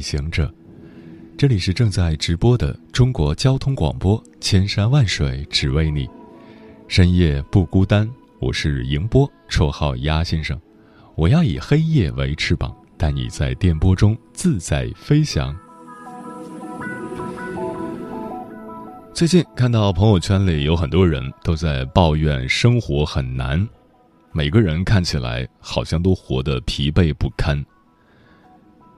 行者，这里是正在直播的中国交通广播，千山万水只为你，深夜不孤单。我是迎波，绰号鸭先生。我要以黑夜为翅膀，带你在电波中自在飞翔。最近看到朋友圈里有很多人都在抱怨生活很难，每个人看起来好像都活得疲惫不堪。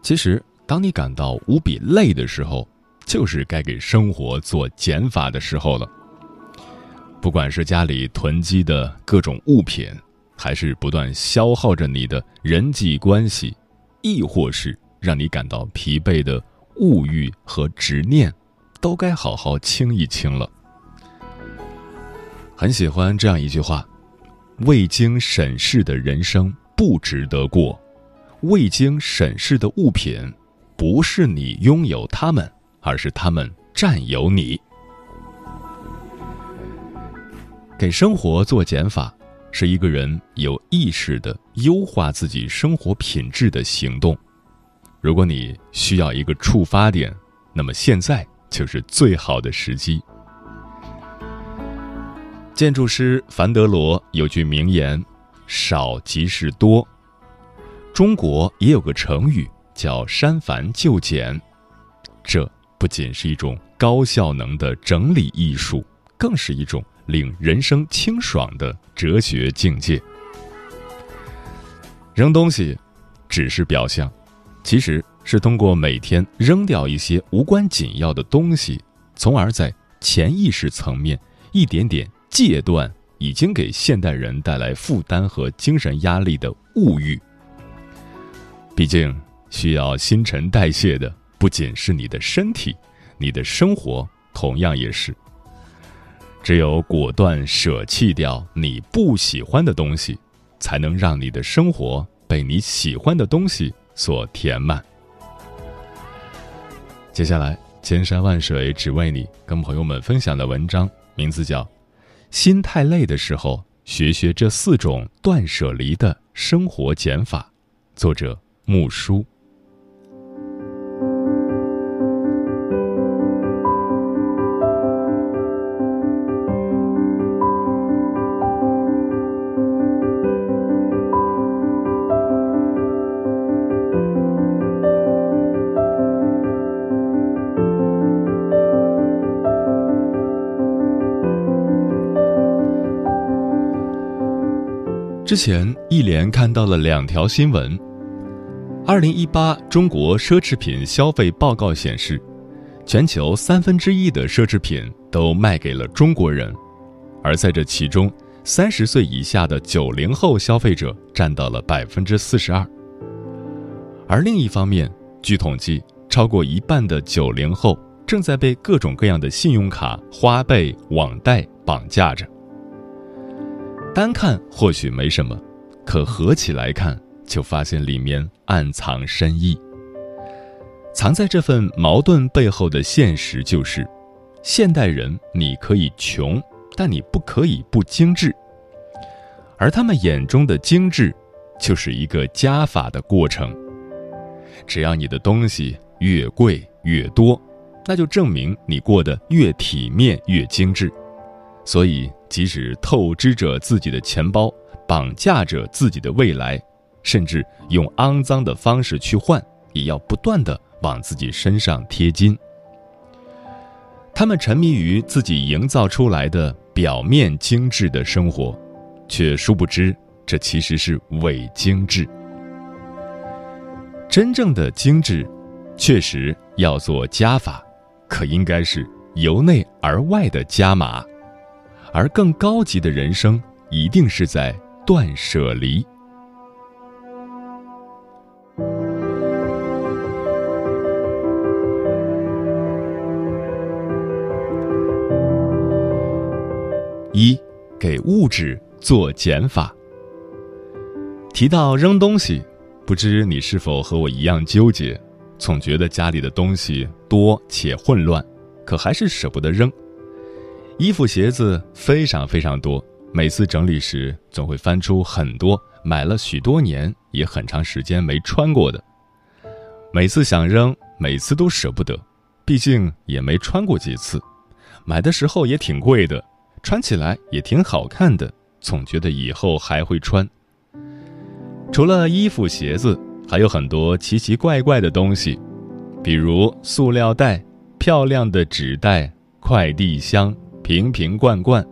其实，当你感到无比累的时候，就是该给生活做减法的时候了。不管是家里囤积的各种物品，还是不断消耗着你的人际关系，亦或是让你感到疲惫的物欲和执念，都该好好清一清了。很喜欢这样一句话：“未经审视的人生不值得过。”未经审视的物品，不是你拥有他们，而是他们占有你。给生活做减法，是一个人有意识的优化自己生活品质的行动。如果你需要一个触发点，那么现在就是最好的时机。建筑师凡德罗有句名言：“少即是多。”中国也有个成语叫“删繁就简”，这不仅是一种高效能的整理艺术，更是一种令人生清爽的哲学境界。扔东西只是表象，其实是通过每天扔掉一些无关紧要的东西，从而在潜意识层面一点点戒断已经给现代人带来负担和精神压力的物欲。毕竟，需要新陈代谢的不仅是你的身体，你的生活同样也是。只有果断舍弃掉你不喜欢的东西，才能让你的生活被你喜欢的东西所填满。接下来，千山万水只为你，跟朋友们分享的文章名字叫《心太累的时候，学学这四种断舍离的生活减法》，作者。木书。之前一连看到了两条新闻。二零一八中国奢侈品消费报告显示，全球三分之一的奢侈品都卖给了中国人，而在这其中，三十岁以下的九零后消费者占到了百分之四十二。而另一方面，据统计，超过一半的九零后正在被各种各样的信用卡、花呗、网贷绑架着。单看或许没什么，可合起来看。就发现里面暗藏深意。藏在这份矛盾背后的现实就是：现代人你可以穷，但你不可以不精致。而他们眼中的精致，就是一个加法的过程。只要你的东西越贵越多，那就证明你过得越体面越精致。所以，即使透支着自己的钱包，绑架着自己的未来。甚至用肮脏的方式去换，也要不断的往自己身上贴金。他们沉迷于自己营造出来的表面精致的生活，却殊不知这其实是伪精致。真正的精致，确实要做加法，可应该是由内而外的加码，而更高级的人生一定是在断舍离。一给物质做减法。提到扔东西不知你是否和我一样纠结总觉得家里的东西多且混乱可还是舍不得扔。衣服鞋子非常非常多，每次整理时总会翻出很多买了许多年也很长时间没穿过的。每次想扔，每次都舍不得，毕竟也没穿过几次，买的时候也挺贵的，穿起来也挺好看的，总觉得以后还会穿。除了衣服、鞋子，还有很多奇奇怪怪的东西，比如塑料袋、漂亮的纸袋、快递箱、瓶瓶罐罐、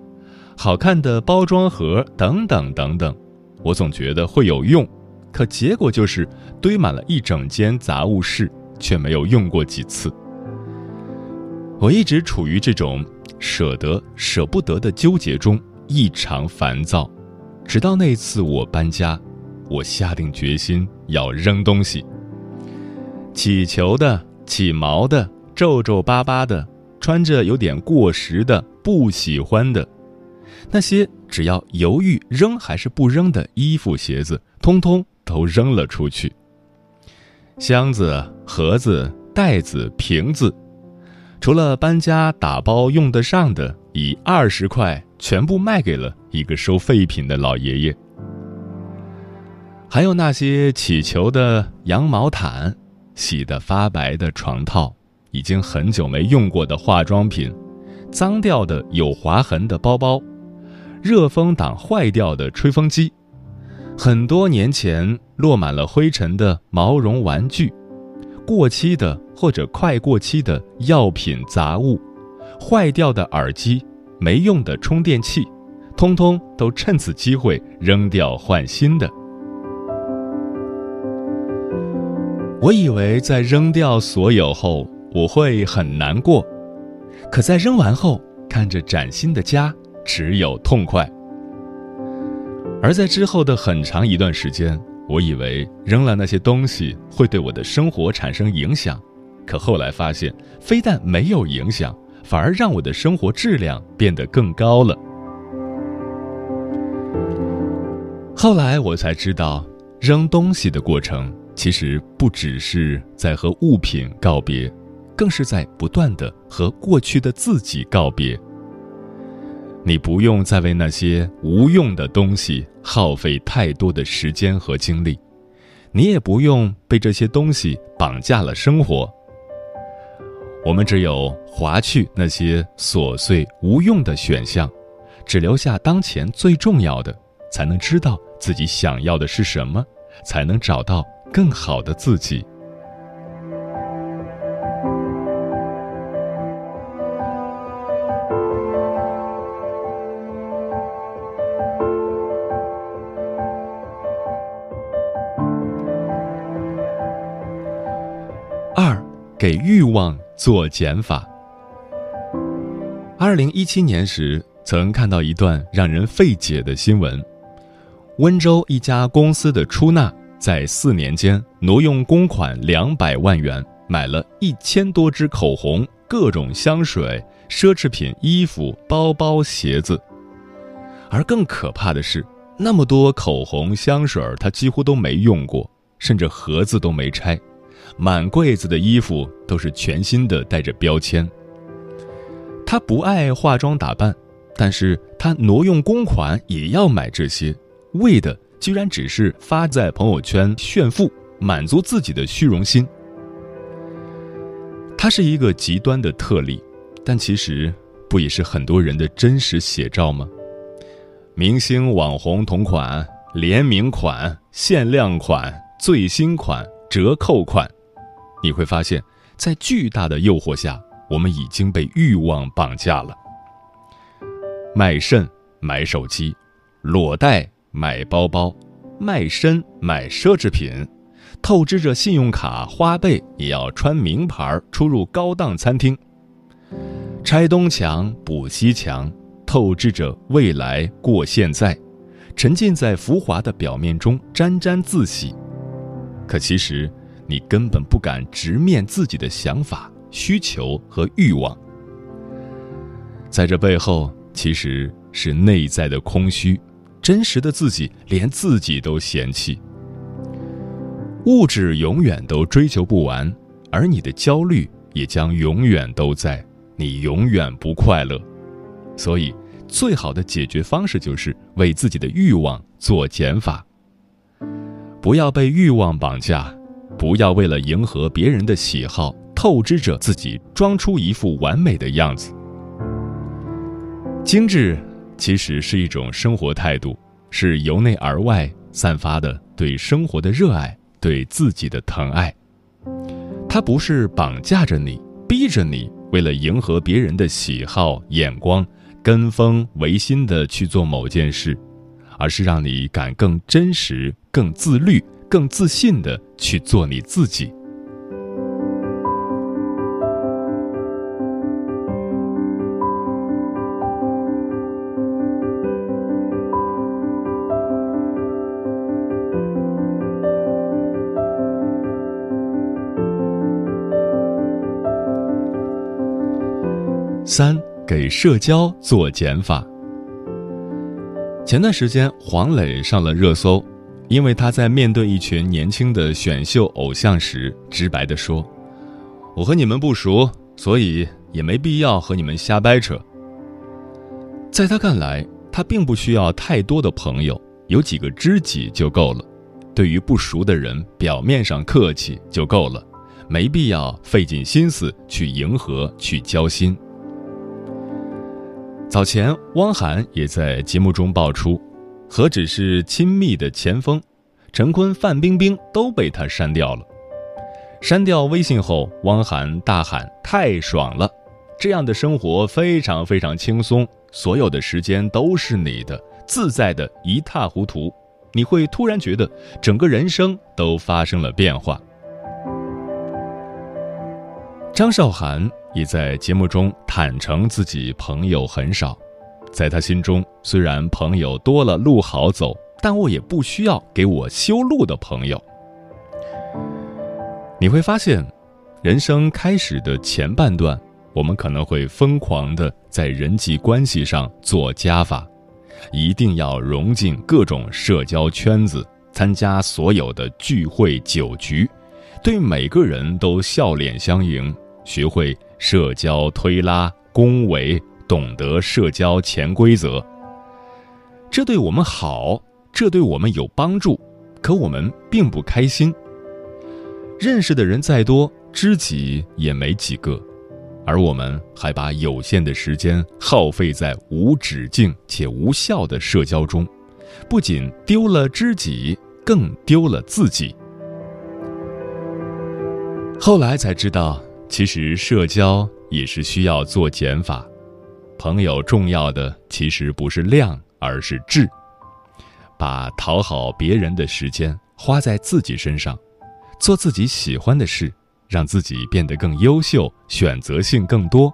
好看的包装盒等等等等。我总觉得会有用，可结果就是堆满了一整间杂物室，却没有用过几次。我一直处于这种舍得舍不得的纠结中，异常烦躁，直到那次我搬家。我下定决心要扔东西。起球的、起毛的、皱皱巴巴的、穿着有点过时的、不喜欢的，那些只要犹豫扔还是不扔的衣服、鞋子，通通都扔了出去。箱子、盒子、袋子、瓶子，除了搬家打包用得上的，以二十块全部卖给了一个收废品的老爷爷。还有那些起球的羊毛毯、洗得发白的床套、已经很久没用过的化妆品、脏掉的有划痕的包包、热风挡坏掉的吹风机、很多年前落满了灰尘的毛绒玩具、过期的或者快过期的药品杂物、坏掉的耳机、没用的充电器，通通都趁此机会扔掉换新的。我以为在扔掉所有后我会很难过，可在扔完后看着崭新的家，只有痛快。而在之后的很长一段时间，我以为扔了那些东西会对我的生活产生影响，可后来发现，非但没有影响，反而让我的生活质量变得更高了。后来我才知道，扔东西的过程。其实不只是在和物品告别，更是在不断的和过去的自己告别。你不用再为那些无用的东西耗费太多的时间和精力，你也不用被这些东西绑架了生活。我们只有划去那些琐碎无用的选项，只留下当前最重要的，才能知道自己想要的是什么，才能找到。更好的自己。给欲望做减法。二零一七年时，曾看到一段让人费解的新闻：温州一家公司的出纳。在四年间挪用公款两百万元，买了一千多支口红、各种香水、奢侈品、衣服、包包、鞋子。而更可怕的是，那么多口红、香水，他几乎都没用过，甚至盒子都没拆。满柜子的衣服都是全新的，带着标签。他不爱化妆打扮，但是他挪用公款也要买这些，为的。居然只是发在朋友圈炫富，满足自己的虚荣心。他是一个极端的特例，但其实不也是很多人的真实写照吗？明星网红同款、联名款、限量款、最新款、折扣款，你会发现，在巨大的诱惑下，我们已经被欲望绑架了。卖肾买手机，裸贷。买包包，卖身买奢侈品，透支着信用卡花呗也要穿名牌出入高档餐厅。拆东墙补西墙，透支着未来过现在，沉浸在浮华的表面中沾沾自喜。可其实，你根本不敢直面自己的想法、需求和欲望。在这背后，其实是内在的空虚，真实的自己连自己都嫌弃。物质永远都追求不完，而你的焦虑也将永远都在，你永远不快乐。所以，最好的解决方式就是为自己的欲望做减法。不要被欲望绑架，不要为了迎合别人的喜好，透支着自己，装出一副完美的样子。精致其实是一种生活态度，是由内而外散发的对生活的热爱。对自己的疼爱，它不是绑架着你，逼着你为了迎合别人的喜好眼光，跟风违心的去做某件事，而是让你敢更真实、更自律、更自信的去做你自己。三给社交做减法。前段时间，黄磊上了热搜，因为他在面对一群年轻的选秀偶像时，直白的说：“我和你们不熟，所以也没必要和你们瞎掰扯。”在他看来，他并不需要太多的朋友，有几个知己就够了。对于不熟的人，表面上客气就够了，没必要费尽心思去迎合、去交心。早前，汪涵也在节目中爆出，何止是亲密的前锋，陈坤、范冰冰都被他删掉了。删掉微信后，汪涵大喊：“太爽了！这样的生活非常非常轻松，所有的时间都是你的，自在的一塌糊涂。你会突然觉得整个人生都发生了变化。”张韶涵。也在节目中坦诚自己朋友很少，在他心中，虽然朋友多了路好走，但我也不需要给我修路的朋友。你会发现，人生开始的前半段，我们可能会疯狂的在人际关系上做加法，一定要融进各种社交圈子，参加所有的聚会酒局，对每个人都笑脸相迎，学会。社交推拉、恭维，懂得社交潜规则，这对我们好，这对我们有帮助，可我们并不开心。认识的人再多，知己也没几个，而我们还把有限的时间耗费在无止境且无效的社交中，不仅丢了知己，更丢了自己。后来才知道。其实社交也是需要做减法，朋友重要的其实不是量，而是质。把讨好别人的时间花在自己身上，做自己喜欢的事，让自己变得更优秀，选择性更多。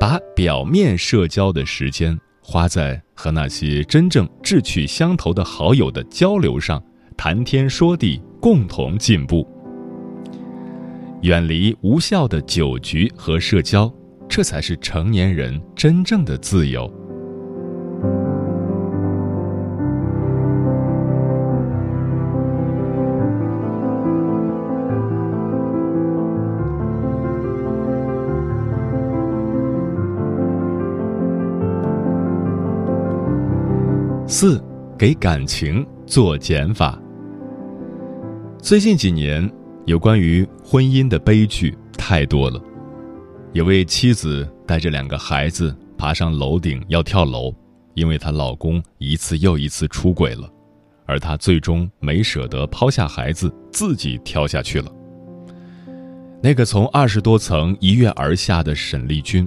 把表面社交的时间花在和那些真正志趣相投的好友的交流上，谈天说地，共同进步。远离无效的酒局和社交，这才是成年人真正的自由。四，给感情做减法。最近几年。有关于婚姻的悲剧太多了。有位妻子带着两个孩子爬上楼顶要跳楼，因为她老公一次又一次出轨了，而她最终没舍得抛下孩子，自己跳下去了。那个从二十多层一跃而下的沈丽君，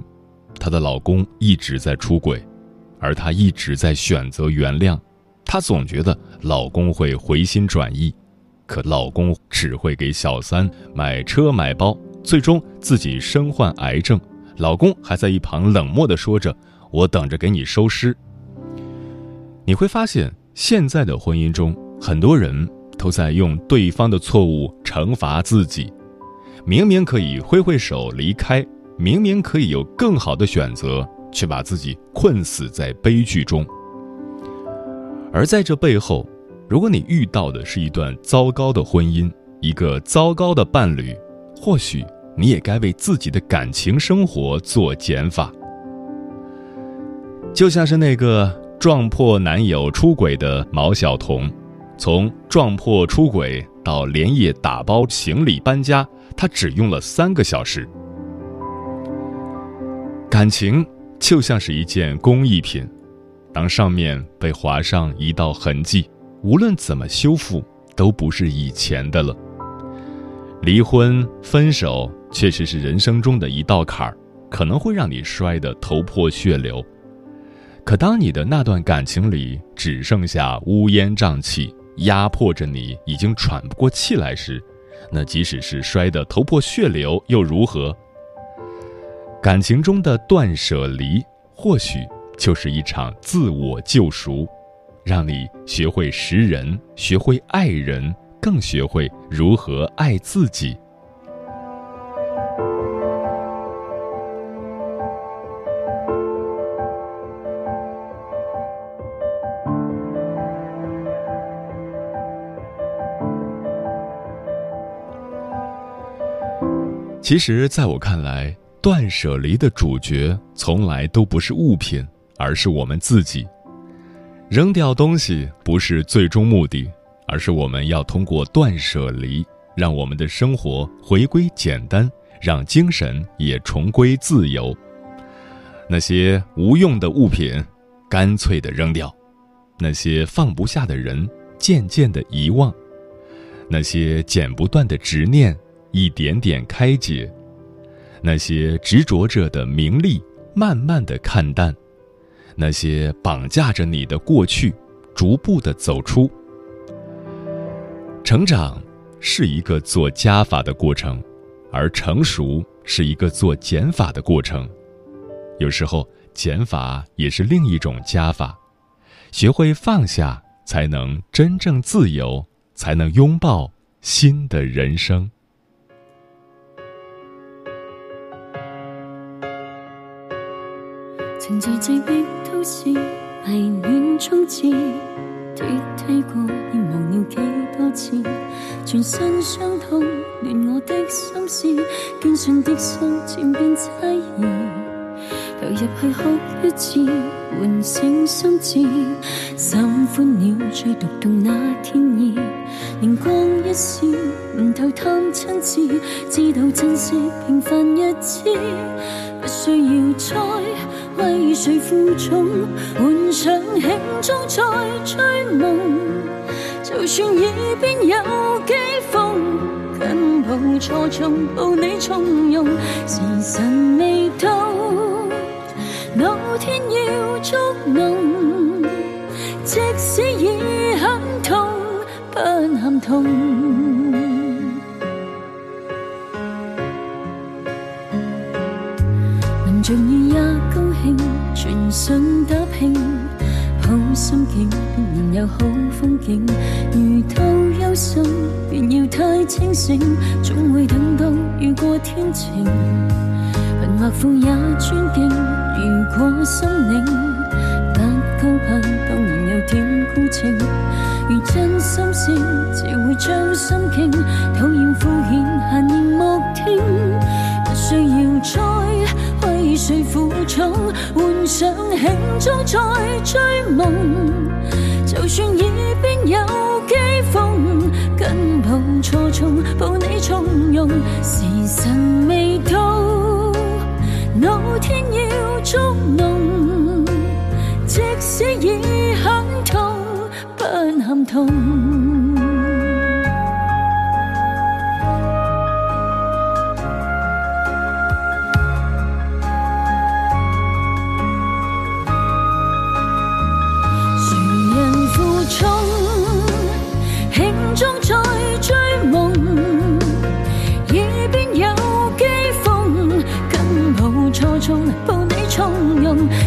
她的老公一直在出轨，而她一直在选择原谅，她总觉得老公会回心转意。可老公只会给小三买车买包，最终自己身患癌症，老公还在一旁冷漠地说着：“我等着给你收尸。”你会发现，现在的婚姻中，很多人都在用对方的错误惩罚自己。明明可以挥挥手离开，明明可以有更好的选择，却把自己困死在悲剧中。而在这背后，如果你遇到的是一段糟糕的婚姻，一个糟糕的伴侣，或许你也该为自己的感情生活做减法。就像是那个撞破男友出轨的毛晓彤，从撞破出轨到连夜打包行李搬家，她只用了三个小时。感情就像是一件工艺品，当上面被划上一道痕迹，无论怎么修复，都不是以前的了。离婚、分手确实是人生中的一道坎儿，可能会让你摔得头破血流。可当你的那段感情里只剩下乌烟瘴气，压迫着你已经喘不过气来时，那即使是摔得头破血流又如何？感情中的断舍离，或许就是一场自我救赎，让你学会识人，学会爱人，更学会如何爱自己。其实，在我看来，断舍离的主角从来都不是物品，而是我们自己。扔掉东西不是最终目的，而是我们要通过断舍离，让我们的生活回归简单，让精神也重归自由。那些无用的物品，干脆的扔掉；那些放不下的人，渐渐的遗忘；那些剪不断的执念，一点点开解。那些执着着的名利，慢慢的看淡；那些绑架着你的过去，逐步的走出。成长是一个做加法的过程，而成熟是一个做减法的过程。有时候减法也是另一种加法。学会放下，才能真正自由，才能拥抱新的人生。情字字的都市，迷恋中至跌梯过，已忘了几多次，全身伤痛，乱我的心思，坚信的心渐变猜疑，投入去哭一次，唤醒心智，心欢了最独动那天意，年光一闪，唔透探亲切，知道珍惜平凡日子，不需要再。为谁负重？换上轻装再追梦，就算耳边有讥讽，紧抱错综，抱你从容。时辰未到，老天要捉弄，即使已很痛，不喊痛。信打拼，好心境必然有好风景。遇到忧心，便要太清醒，总会等到雨过天晴。贫或富也尊敬，如果心领，不高攀当然有点孤清。如真心事，只会将心倾，讨厌敷衍闲言莫听，需要再为谁负重。幻想轻中再追梦，就算耳边有讥讽，紧抱错综，抱你从容。时辰未到，老天要捉弄，即使已很痛，不喊痛。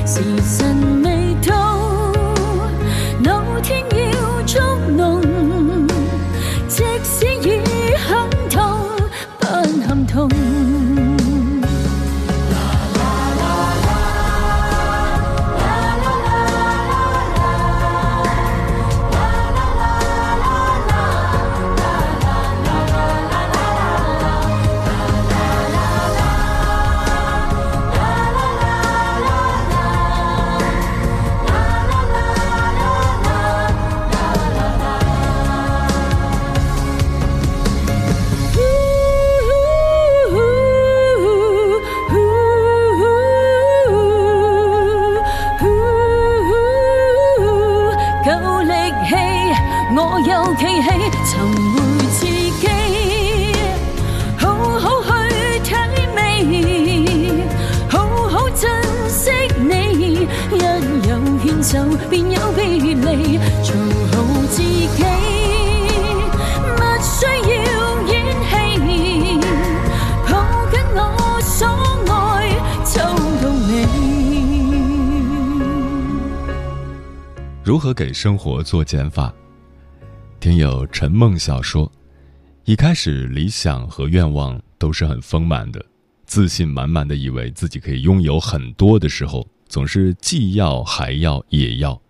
season. 如何给生活做减法？听友陈梦晓说，一开始理想和愿望都是很丰满的，自信满满的以为自己可以拥有很多的时候，总是既要还要也要。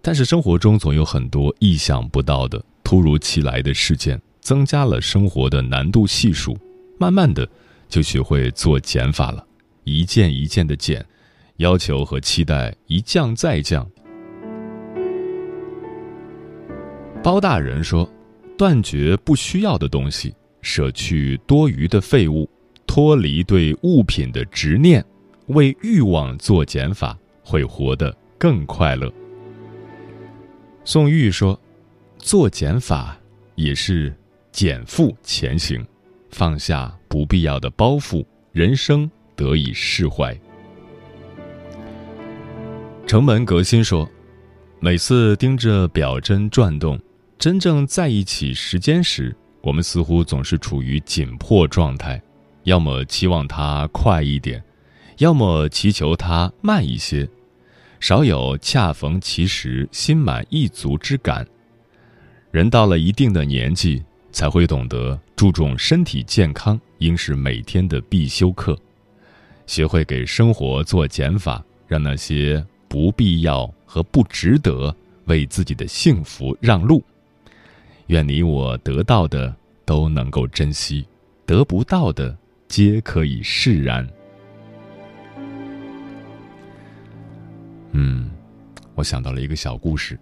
但是生活中总有很多意想不到的、突如其来的事件，增加了生活的难度系数。慢慢的，就学会做减法了，一件一件的减，要求和期待一降再降。包大人说：“断绝不需要的东西，舍去多余的废物，脱离对物品的执念，为欲望做减法，会活得更快乐。”宋玉说：“做减法也是减负前行，放下不必要的包袱，人生得以释怀。”城门革新说：“每次盯着表针转动。”真正在一起时间时，我们似乎总是处于紧迫状态，要么期望它快一点，要么祈求它慢一些，少有恰逢其时、心满意足之感。人到了一定的年纪，才会懂得注重身体健康，应是每天的必修课。学会给生活做减法，让那些不必要和不值得为自己的幸福让路。愿你我得到的都能够珍惜，得不到的皆可以释然。嗯，我想到了一个小故事。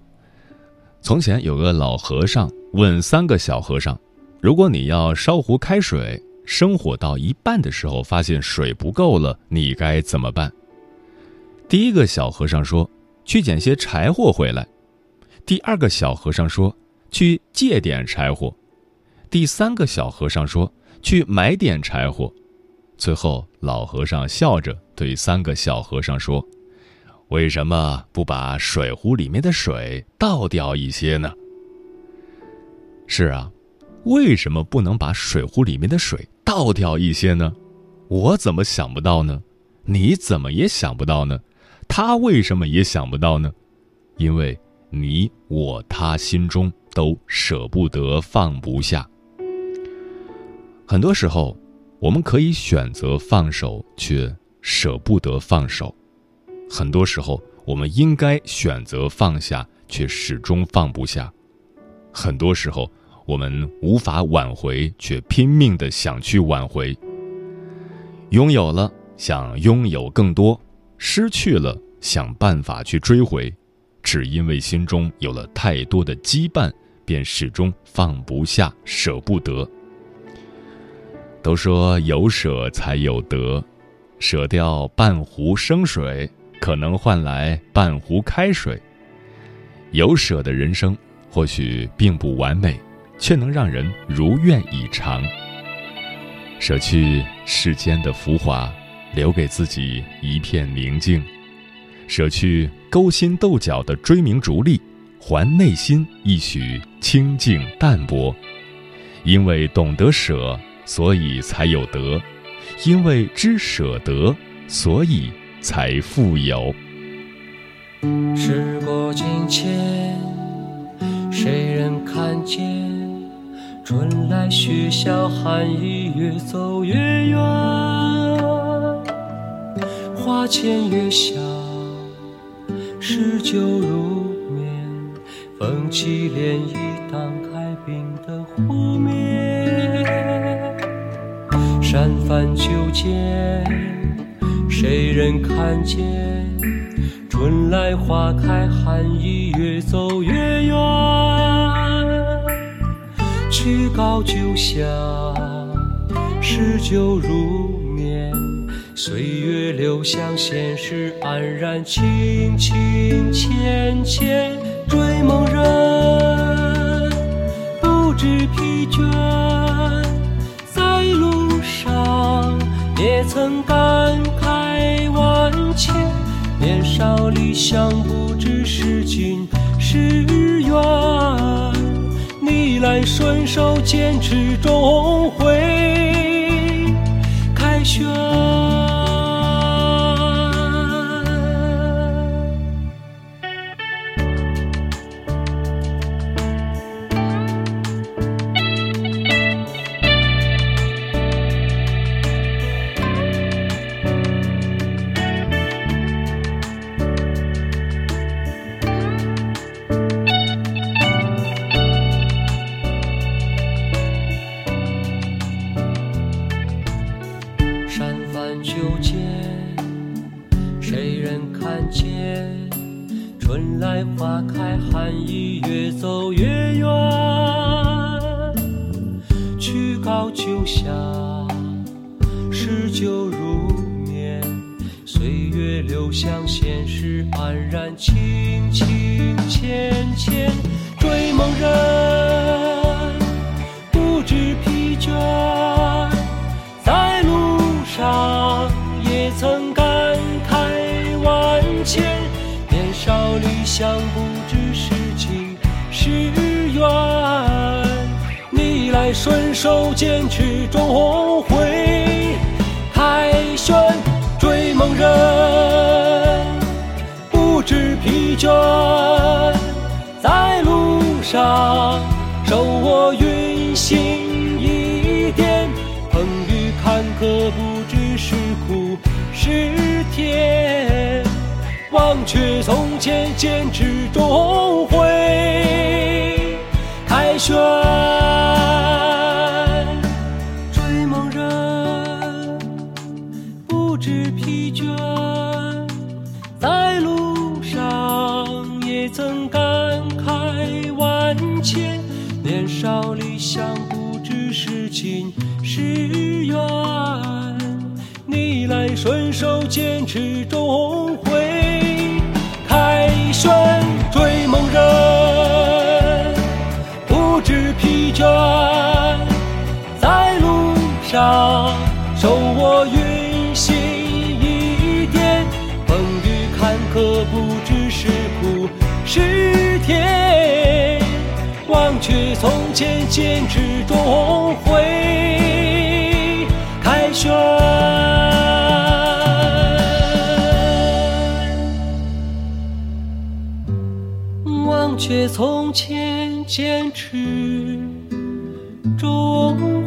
从前有个老和尚问三个小和尚：“如果你要烧壶开水，生火到一半的时候发现水不够了，你该怎么办？”第一个小和尚说：“去捡些柴火回来。”第二个小和尚说。去借点柴火，第三个小和尚说：“去买点柴火。”最后，老和尚笑着对三个小和尚说：“为什么不把水壶里面的水倒掉一些呢？”是啊，为什么不能把水壶里面的水倒掉一些呢？我怎么想不到呢？你怎么也想不到呢？他为什么也想不到呢？因为你我他心中。都舍不得放不下。很多时候，我们可以选择放手，却舍不得放手；很多时候，我们应该选择放下，却始终放不下；很多时候，我们无法挽回，却拼命的想去挽回。拥有了，想拥有更多；失去了，想办法去追回。只因为心中有了太多的羁绊。便始终放不下，舍不得。都说有舍才有得，舍掉半壶生水，可能换来半壶开水。有舍的人生，或许并不完美，却能让人如愿以偿。舍去世间的浮华，留给自己一片宁静；舍去勾心斗角的追名逐利。还内心一许清净淡泊，因为懂得舍，所以才有得；因为知舍得，所以才富有。时过境迁，谁人看见？春来雪小寒意越走越远，花前月下，诗酒如。风起涟漪，荡开冰的湖面。山繁九间，谁人看见？春来花开，寒意越走越远。曲高就下，诗酒如眠。岁月流向现实，安然，轻轻浅浅。追梦人不，知疲倦，在路上也曾感慨万千。年少理想不知是近是远，逆来顺受坚持终会凯旋。不知疲倦，在路上手握云行一点，风雨坎坷不知是苦是甜。忘却从前，坚持终会凯旋。顺手，坚持终会凯。旋追梦人不知疲倦，在路上手握云行一点，风雨坎坷不知是苦是甜，忘却从前，坚持终会凯旋。却从前坚持，终